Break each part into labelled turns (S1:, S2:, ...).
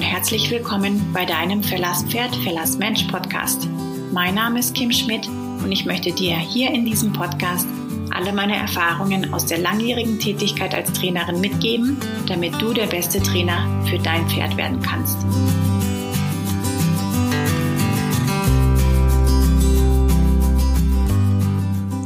S1: und herzlich willkommen bei deinem Verlass Pferd, Verlass Mensch Podcast. Mein Name ist Kim Schmidt und ich möchte dir hier in diesem Podcast alle meine Erfahrungen aus der langjährigen Tätigkeit als Trainerin mitgeben, damit du der beste Trainer für dein Pferd werden kannst.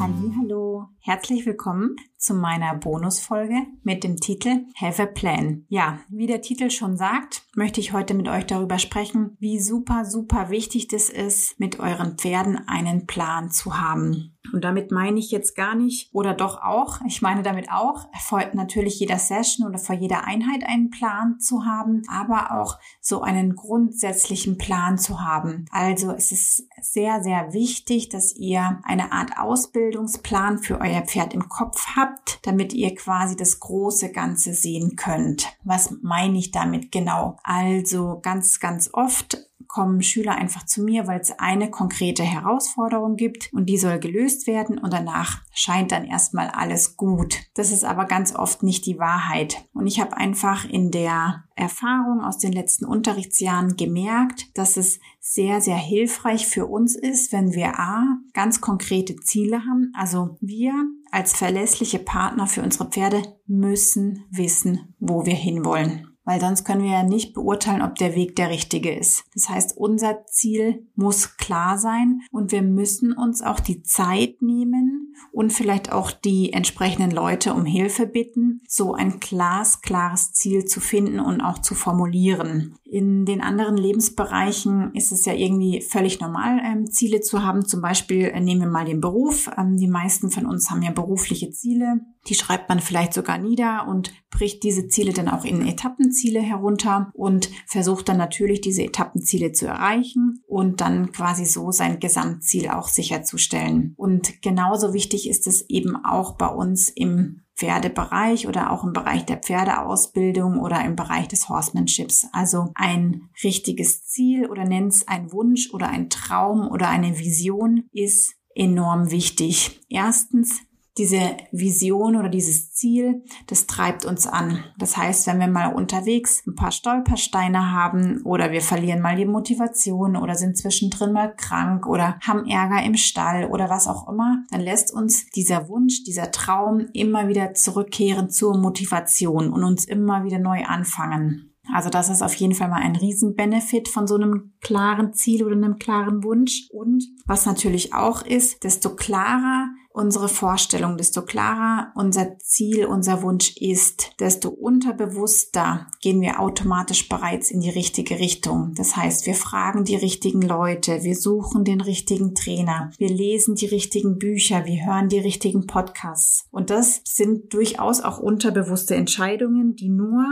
S2: Hallo, herzlich willkommen zu meiner Bonusfolge mit dem Titel Have a Plan. Ja, wie der Titel schon sagt, möchte ich heute mit euch darüber sprechen, wie super, super wichtig das ist, mit euren Pferden einen Plan zu haben. Und damit meine ich jetzt gar nicht, oder doch auch, ich meine damit auch, vor natürlich jeder Session oder vor jeder Einheit einen Plan zu haben, aber auch so einen grundsätzlichen Plan zu haben. Also es ist sehr, sehr wichtig, dass ihr eine Art Ausbildungsplan für euer Pferd im Kopf habt, damit ihr quasi das große Ganze sehen könnt. Was meine ich damit genau? Also ganz, ganz oft kommen Schüler einfach zu mir, weil es eine konkrete Herausforderung gibt und die soll gelöst werden und danach scheint dann erstmal alles gut. Das ist aber ganz oft nicht die Wahrheit. Und ich habe einfach in der Erfahrung aus den letzten Unterrichtsjahren gemerkt, dass es sehr, sehr hilfreich für uns ist, wenn wir A, ganz konkrete Ziele haben. Also wir als verlässliche Partner für unsere Pferde müssen wissen, wo wir hinwollen weil sonst können wir ja nicht beurteilen, ob der Weg der richtige ist. Das heißt, unser Ziel muss klar sein und wir müssen uns auch die Zeit nehmen und vielleicht auch die entsprechenden Leute um Hilfe bitten, so ein glasklares Ziel zu finden und auch zu formulieren. In den anderen Lebensbereichen ist es ja irgendwie völlig normal, ähm, Ziele zu haben. Zum Beispiel äh, nehmen wir mal den Beruf. Ähm, die meisten von uns haben ja berufliche Ziele. Die schreibt man vielleicht sogar nieder und bricht diese Ziele dann auch in Etappenziele herunter und versucht dann natürlich diese Etappenziele zu erreichen und dann quasi so sein Gesamtziel auch sicherzustellen. Und genauso wichtig ist es eben auch bei uns im Pferdebereich oder auch im Bereich der Pferdeausbildung oder im Bereich des Horsemanships. Also ein richtiges Ziel oder nennt es ein Wunsch oder ein Traum oder eine Vision ist enorm wichtig. Erstens diese Vision oder dieses Ziel, das treibt uns an. Das heißt, wenn wir mal unterwegs ein paar Stolpersteine haben oder wir verlieren mal die Motivation oder sind zwischendrin mal krank oder haben Ärger im Stall oder was auch immer, dann lässt uns dieser Wunsch, dieser Traum immer wieder zurückkehren zur Motivation und uns immer wieder neu anfangen. Also das ist auf jeden Fall mal ein Riesenbenefit von so einem klaren Ziel oder einem klaren Wunsch. Und was natürlich auch ist, desto klarer unsere Vorstellung, desto klarer unser Ziel, unser Wunsch ist, desto unterbewusster gehen wir automatisch bereits in die richtige Richtung. Das heißt, wir fragen die richtigen Leute, wir suchen den richtigen Trainer, wir lesen die richtigen Bücher, wir hören die richtigen Podcasts. Und das sind durchaus auch unterbewusste Entscheidungen, die nur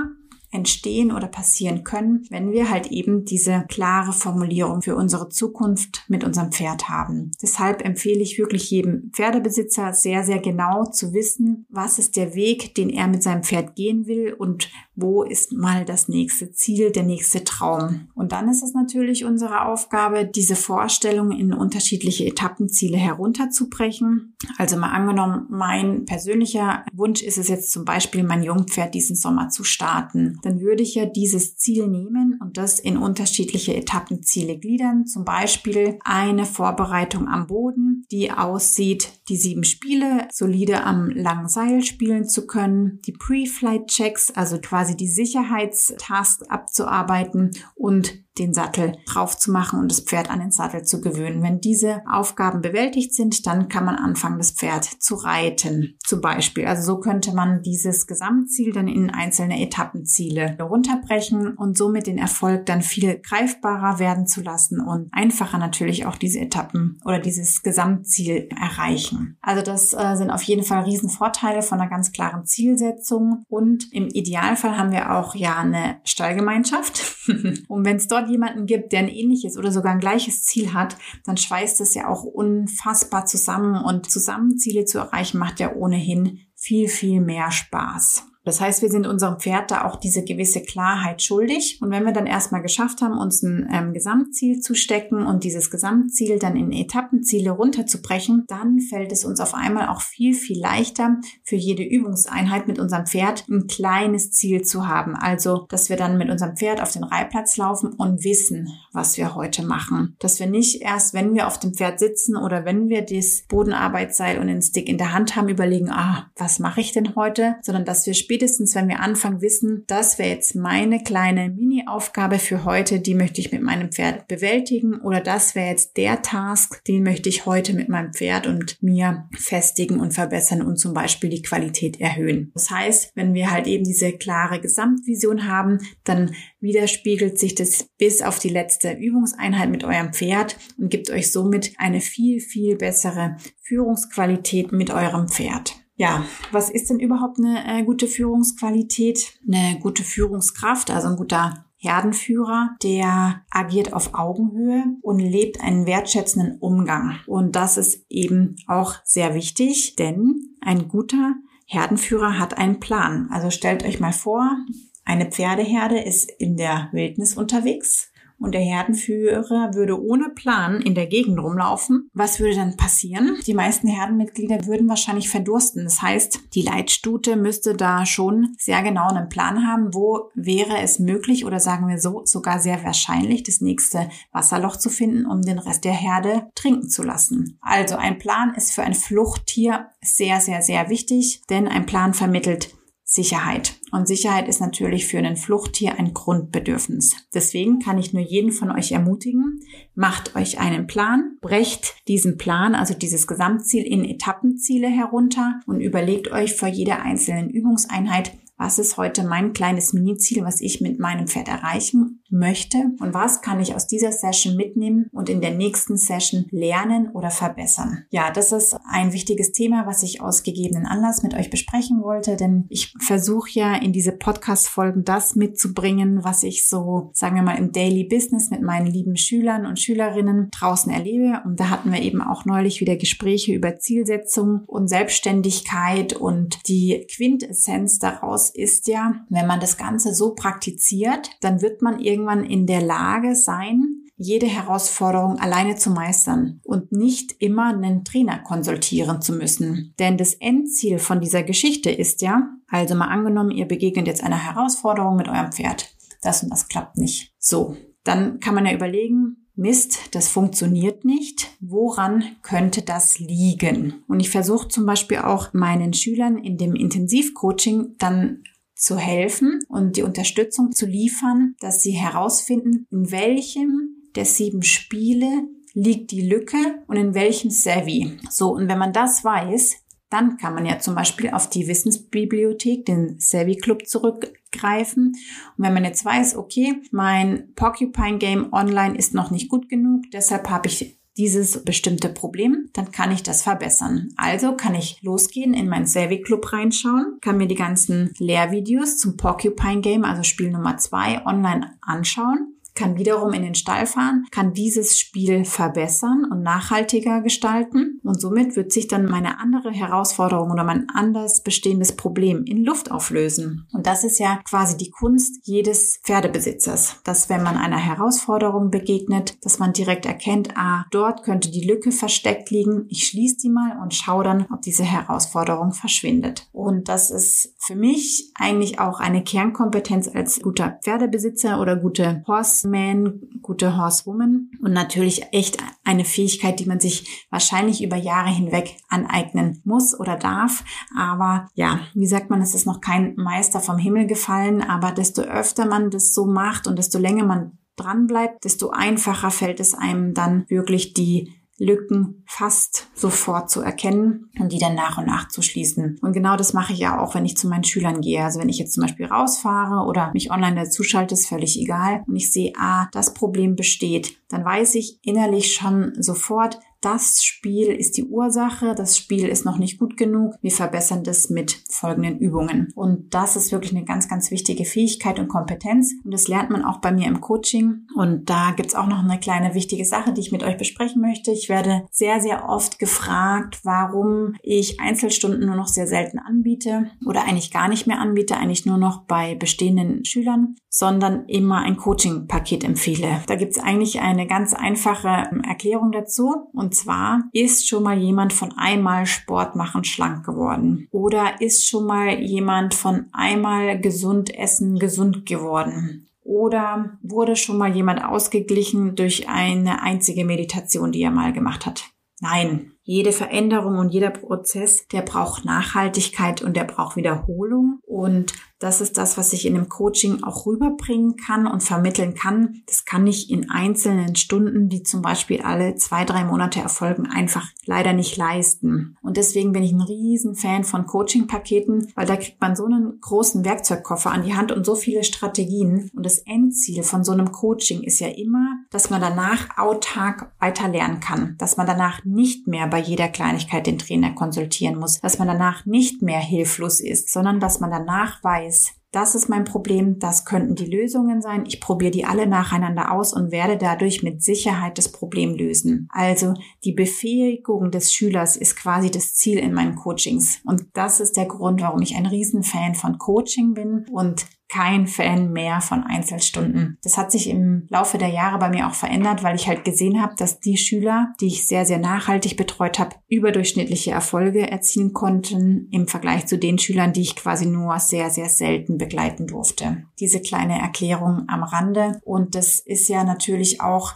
S2: entstehen oder passieren können, wenn wir halt eben diese klare Formulierung für unsere Zukunft mit unserem Pferd haben. Deshalb empfehle ich wirklich jedem Pferdebesitzer sehr, sehr genau zu wissen, was ist der Weg, den er mit seinem Pferd gehen will und wo ist mal das nächste Ziel, der nächste Traum. Und dann ist es natürlich unsere Aufgabe, diese Vorstellung in unterschiedliche Etappenziele herunterzubrechen. Also mal angenommen, mein persönlicher Wunsch ist es jetzt zum Beispiel, mein Jungpferd diesen Sommer zu starten dann würde ich ja dieses Ziel nehmen und das in unterschiedliche Etappenziele gliedern. Zum Beispiel eine Vorbereitung am Boden, die aussieht, die sieben Spiele solide am langen Seil spielen zu können, die Pre-Flight-Checks, also quasi die Sicherheitstasks abzuarbeiten und den Sattel drauf zu machen und das Pferd an den Sattel zu gewöhnen. Wenn diese Aufgaben bewältigt sind, dann kann man anfangen, das Pferd zu reiten, zum Beispiel. Also so könnte man dieses Gesamtziel dann in einzelne Etappenziele runterbrechen und somit den Erfolg dann viel greifbarer werden zu lassen und einfacher natürlich auch diese Etappen oder dieses Gesamtziel erreichen. Also das äh, sind auf jeden Fall Riesenvorteile von einer ganz klaren Zielsetzung und im Idealfall haben wir auch ja eine Stallgemeinschaft. und wenn es dort jemanden gibt, der ein ähnliches oder sogar ein gleiches Ziel hat, dann schweißt es ja auch unfassbar zusammen und zusammen Ziele zu erreichen macht ja ohnehin viel, viel mehr Spaß. Das heißt, wir sind unserem Pferd da auch diese gewisse Klarheit schuldig. Und wenn wir dann erstmal geschafft haben, uns ein ähm, Gesamtziel zu stecken und dieses Gesamtziel dann in Etappenziele runterzubrechen, dann fällt es uns auf einmal auch viel, viel leichter für jede Übungseinheit mit unserem Pferd ein kleines Ziel zu haben. Also, dass wir dann mit unserem Pferd auf den Reihplatz laufen und wissen, was wir heute machen. Dass wir nicht erst, wenn wir auf dem Pferd sitzen oder wenn wir das Bodenarbeitsseil und den Stick in der Hand haben, überlegen, ah, was mache ich denn heute? Sondern dass wir spätestens, wenn wir anfangen, wissen, das wäre jetzt meine kleine Mini-Aufgabe für heute, die möchte ich mit meinem Pferd bewältigen oder das wäre jetzt der Task, den möchte ich heute mit meinem Pferd und mir festigen und verbessern und zum Beispiel die Qualität erhöhen. Das heißt, wenn wir halt eben diese klare Gesamtvision haben, dann widerspiegelt sich das bis auf die letzte Übungseinheit mit eurem Pferd und gibt euch somit eine viel, viel bessere Führungsqualität mit eurem Pferd. Ja, was ist denn überhaupt eine äh, gute Führungsqualität? Eine gute Führungskraft, also ein guter Herdenführer, der agiert auf Augenhöhe und lebt einen wertschätzenden Umgang. Und das ist eben auch sehr wichtig, denn ein guter Herdenführer hat einen Plan. Also stellt euch mal vor, eine Pferdeherde ist in der Wildnis unterwegs und der Herdenführer würde ohne Plan in der Gegend rumlaufen, was würde dann passieren? Die meisten Herdenmitglieder würden wahrscheinlich verdursten. Das heißt, die Leitstute müsste da schon sehr genau einen Plan haben, wo wäre es möglich oder sagen wir so sogar sehr wahrscheinlich, das nächste Wasserloch zu finden, um den Rest der Herde trinken zu lassen. Also ein Plan ist für ein Fluchttier sehr, sehr, sehr wichtig, denn ein Plan vermittelt Sicherheit. Und Sicherheit ist natürlich für einen Fluchttier ein Grundbedürfnis. Deswegen kann ich nur jeden von euch ermutigen, macht euch einen Plan, brecht diesen Plan, also dieses Gesamtziel in Etappenziele herunter und überlegt euch vor jeder einzelnen Übungseinheit, was ist heute mein kleines Mini-Ziel, was ich mit meinem Pferd erreichen möchte und was kann ich aus dieser Session mitnehmen und in der nächsten Session lernen oder verbessern. Ja, das ist ein wichtiges Thema, was ich aus gegebenen Anlass mit euch besprechen wollte, denn ich versuche ja in diese Podcast-Folgen das mitzubringen, was ich so, sagen wir mal, im Daily Business mit meinen lieben Schülern und Schülerinnen draußen erlebe. Und da hatten wir eben auch neulich wieder Gespräche über Zielsetzung und Selbstständigkeit und die Quintessenz daraus ist ja, wenn man das Ganze so praktiziert, dann wird man irgendwann in der Lage sein, jede Herausforderung alleine zu meistern und nicht immer einen Trainer konsultieren zu müssen. Denn das Endziel von dieser Geschichte ist ja, also mal angenommen, ihr begegnet jetzt einer Herausforderung mit eurem Pferd. Das und das klappt nicht. So, dann kann man ja überlegen, Mist, das funktioniert nicht. Woran könnte das liegen? Und ich versuche zum Beispiel auch meinen Schülern in dem Intensivcoaching dann zu helfen und die Unterstützung zu liefern, dass sie herausfinden, in welchem der sieben Spiele liegt die Lücke und in welchem Savvy. So, und wenn man das weiß, dann kann man ja zum Beispiel auf die Wissensbibliothek, den Savvy Club zurückgreifen. Und wenn man jetzt weiß, okay, mein Porcupine Game online ist noch nicht gut genug, deshalb habe ich dieses bestimmte Problem, dann kann ich das verbessern. Also kann ich losgehen, in meinen Savvy Club reinschauen, kann mir die ganzen Lehrvideos zum Porcupine Game, also Spiel Nummer zwei, online anschauen kann wiederum in den Stall fahren, kann dieses Spiel verbessern und nachhaltiger gestalten und somit wird sich dann meine andere Herausforderung oder mein anders bestehendes Problem in Luft auflösen. Und das ist ja quasi die Kunst jedes Pferdebesitzers, dass wenn man einer Herausforderung begegnet, dass man direkt erkennt, ah, dort könnte die Lücke versteckt liegen, ich schließe die mal und schaue dann, ob diese Herausforderung verschwindet. Und das ist für mich eigentlich auch eine Kernkompetenz als guter Pferdebesitzer oder gute Horse Horseman, gute Horsewoman und natürlich echt eine Fähigkeit, die man sich wahrscheinlich über Jahre hinweg aneignen muss oder darf. Aber ja, wie sagt man, es ist noch kein Meister vom Himmel gefallen, aber desto öfter man das so macht und desto länger man dran bleibt, desto einfacher fällt es einem dann wirklich die Lücken fast sofort zu erkennen und die dann nach und nach zu schließen. Und genau das mache ich ja auch, wenn ich zu meinen Schülern gehe. Also wenn ich jetzt zum Beispiel rausfahre oder mich online dazu schalte, ist völlig egal. Und ich sehe, ah, das Problem besteht, dann weiß ich innerlich schon sofort, das Spiel ist die Ursache, das Spiel ist noch nicht gut genug, wir verbessern das mit folgenden Übungen. Und das ist wirklich eine ganz, ganz wichtige Fähigkeit und Kompetenz. Und das lernt man auch bei mir im Coaching. Und da gibt's auch noch eine kleine wichtige Sache, die ich mit euch besprechen möchte. Ich werde sehr, sehr oft gefragt, warum ich Einzelstunden nur noch sehr selten anbiete oder eigentlich gar nicht mehr anbiete, eigentlich nur noch bei bestehenden Schülern, sondern immer ein Coaching-Paket empfehle. Da gibt's eigentlich eine ganz einfache Erklärung dazu. Und zwar ist schon mal jemand von einmal Sport machen schlank geworden oder ist schon mal jemand von einmal gesund essen gesund geworden oder wurde schon mal jemand ausgeglichen durch eine einzige Meditation, die er mal gemacht hat. Nein, jede Veränderung und jeder Prozess, der braucht Nachhaltigkeit und der braucht Wiederholung. Und das ist das, was ich in dem Coaching auch rüberbringen kann und vermitteln kann. Das kann ich in einzelnen Stunden, die zum Beispiel alle zwei, drei Monate erfolgen, einfach leider nicht leisten. Und deswegen bin ich ein riesen Fan von Coaching-Paketen, weil da kriegt man so einen großen Werkzeugkoffer an die Hand und so viele Strategien. Und das Endziel von so einem Coaching ist ja immer, dass man danach autark weiter lernen kann, dass man danach nicht mehr bei jeder Kleinigkeit den Trainer konsultieren muss, dass man danach nicht mehr hilflos ist, sondern dass man danach weiß, das ist mein Problem, das könnten die Lösungen sein. Ich probiere die alle nacheinander aus und werde dadurch mit Sicherheit das Problem lösen. Also die Befähigung des Schülers ist quasi das Ziel in meinen Coachings. Und das ist der Grund, warum ich ein Riesenfan von Coaching bin und kein Fan mehr von Einzelstunden. Das hat sich im Laufe der Jahre bei mir auch verändert, weil ich halt gesehen habe, dass die Schüler, die ich sehr, sehr nachhaltig betreut habe, überdurchschnittliche Erfolge erzielen konnten im Vergleich zu den Schülern, die ich quasi nur sehr, sehr selten begleiten durfte. Diese kleine Erklärung am Rande. Und das ist ja natürlich auch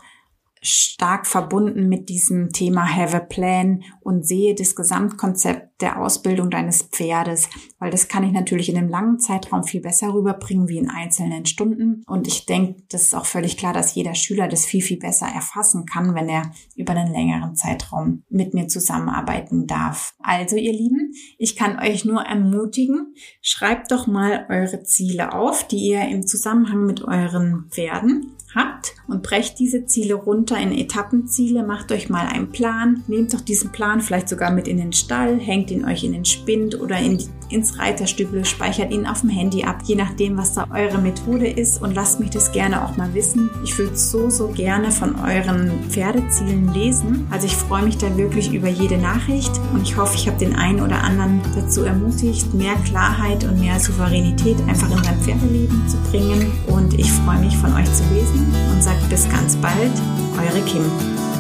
S2: stark verbunden mit diesem Thema Have a Plan und sehe das Gesamtkonzept der Ausbildung deines Pferdes, weil das kann ich natürlich in einem langen Zeitraum viel besser rüberbringen wie in einzelnen Stunden. Und ich denke, das ist auch völlig klar, dass jeder Schüler das viel, viel besser erfassen kann, wenn er über einen längeren Zeitraum mit mir zusammenarbeiten darf. Also ihr Lieben, ich kann euch nur ermutigen, schreibt doch mal eure Ziele auf, die ihr im Zusammenhang mit euren Pferden habt und brecht diese Ziele runter in Etappenziele, macht euch mal einen Plan, nehmt doch diesen Plan vielleicht sogar mit in den Stall, hängt ihn euch in den Spind oder in ins Reiterstübel, speichert ihn auf dem Handy ab, je nachdem, was da eure Methode ist und lasst mich das gerne auch mal wissen. Ich würde so, so gerne von euren Pferdezielen lesen. Also ich freue mich da wirklich über jede Nachricht und ich hoffe, ich habe den einen oder anderen dazu ermutigt, mehr Klarheit und mehr Souveränität einfach in sein Pferdeleben zu bringen und ich freue mich von euch zu lesen und sage bis ganz bald, eure Kim.